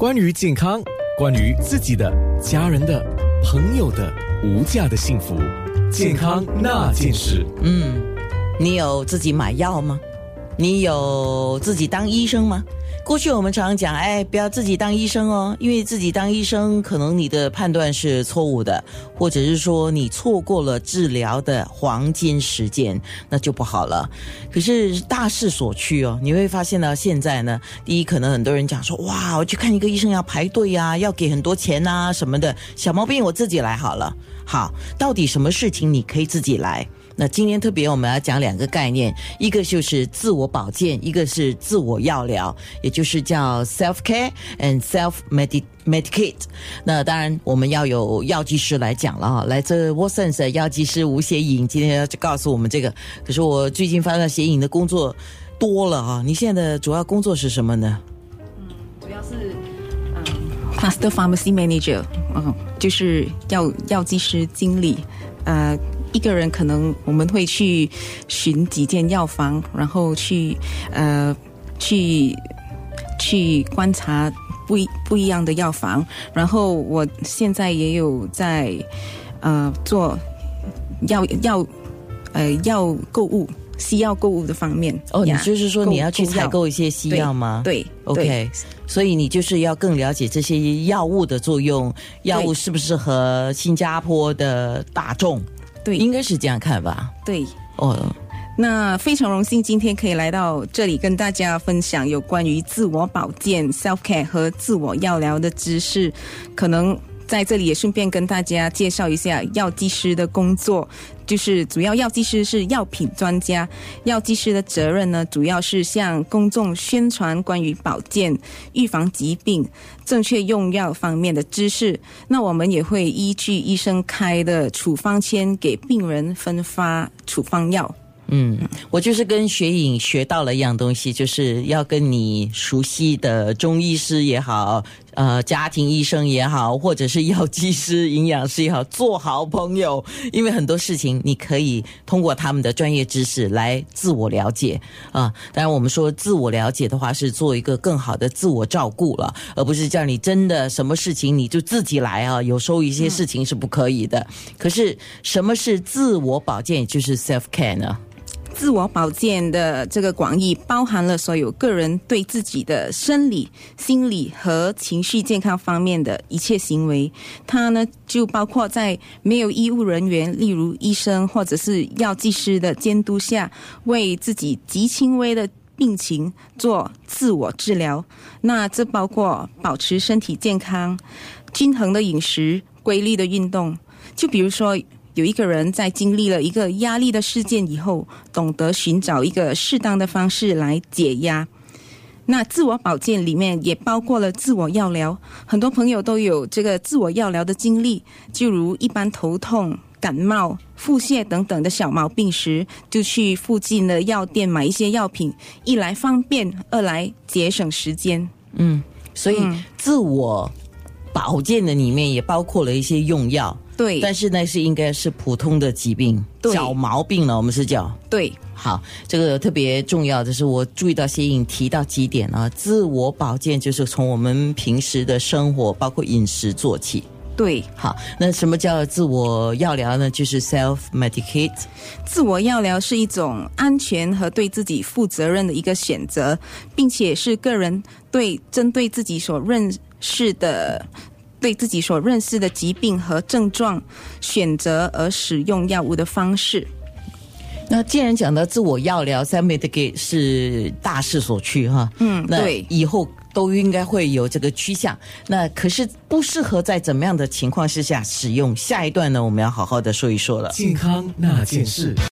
关于健康，关于自己的、家人的、朋友的无价的幸福，健康那件事。嗯，你有自己买药吗？你有自己当医生吗？过去我们常常讲，哎，不要自己当医生哦，因为自己当医生，可能你的判断是错误的，或者是说你错过了治疗的黄金时间，那就不好了。可是大势所趋哦，你会发现呢，现在呢，第一，可能很多人讲说，哇，我去看一个医生要排队呀，要给很多钱呐，什么的，小毛病我自己来好了。好，到底什么事情你可以自己来？那今天特别我们要讲两个概念，一个就是自我保健，一个是自我药疗，也就是叫 self care and self medicate。那当然我们要有药剂师来讲了哈，来自 w a t s o n 的药剂师吴协颖今天要告诉我们这个。可是我最近发现协颖的工作多了哈，你现在的主要工作是什么呢？嗯，主要是嗯，Master Pharmacy Manager，嗯，就是药药剂师经理，呃。一个人可能我们会去寻几间药房，然后去呃去去观察不一不一样的药房。然后我现在也有在呃做药药呃药购物西药购物的方面。哦，你就是说你要去采购一些西药吗？对，OK。所以你就是要更了解这些药物的作用，药物适不适合新加坡的大众？对，应该是这样看吧。对，哦，那非常荣幸今天可以来到这里跟大家分享有关于自我保健 （self care） 和自我药疗的知识，可能。在这里也顺便跟大家介绍一下药剂师的工作，就是主要药剂师是药品专家，药剂师的责任呢，主要是向公众宣传关于保健、预防疾病、正确用药方面的知识。那我们也会依据医生开的处方签给病人分发处方药。嗯，我就是跟学影学到了一样东西，就是要跟你熟悉的中医师也好，呃，家庭医生也好，或者是药剂师、营养师也好，做好朋友。因为很多事情你可以通过他们的专业知识来自我了解啊。当然，我们说自我了解的话，是做一个更好的自我照顾了，而不是叫你真的什么事情你就自己来啊。有时候一些事情是不可以的。可是，什么是自我保健，就是 self care 呢？自我保健的这个广义包含了所有个人对自己的生理、心理和情绪健康方面的一切行为。它呢，就包括在没有医务人员，例如医生或者是药剂师的监督下，为自己极轻微的病情做自我治疗。那这包括保持身体健康、均衡的饮食、规律的运动。就比如说。有一个人在经历了一个压力的事件以后，懂得寻找一个适当的方式来解压。那自我保健里面也包括了自我药疗，很多朋友都有这个自我药疗的经历。就如一般头痛、感冒、腹泻等等的小毛病时，就去附近的药店买一些药品，一来方便，二来节省时间。嗯，所以自我保健的里面也包括了一些用药。对，但是呢，是应该是普通的疾病，小毛病了。我们是叫对。好，这个特别重要的是，我注意到谢颖提到几点啊，自我保健就是从我们平时的生活，包括饮食做起。对，好，那什么叫自我药疗呢？就是 self medicate。自我药疗是一种安全和对自己负责任的一个选择，并且是个人对针对自己所认识的。对自己所认识的疾病和症状选择而使用药物的方式。那既然讲到自我药疗 s e m e d i c a 是大势所趋哈，嗯，那以后都应该会有这个趋向。那可是不适合在怎么样的情况之下使用？下一段呢，我们要好好的说一说了。健康那件事。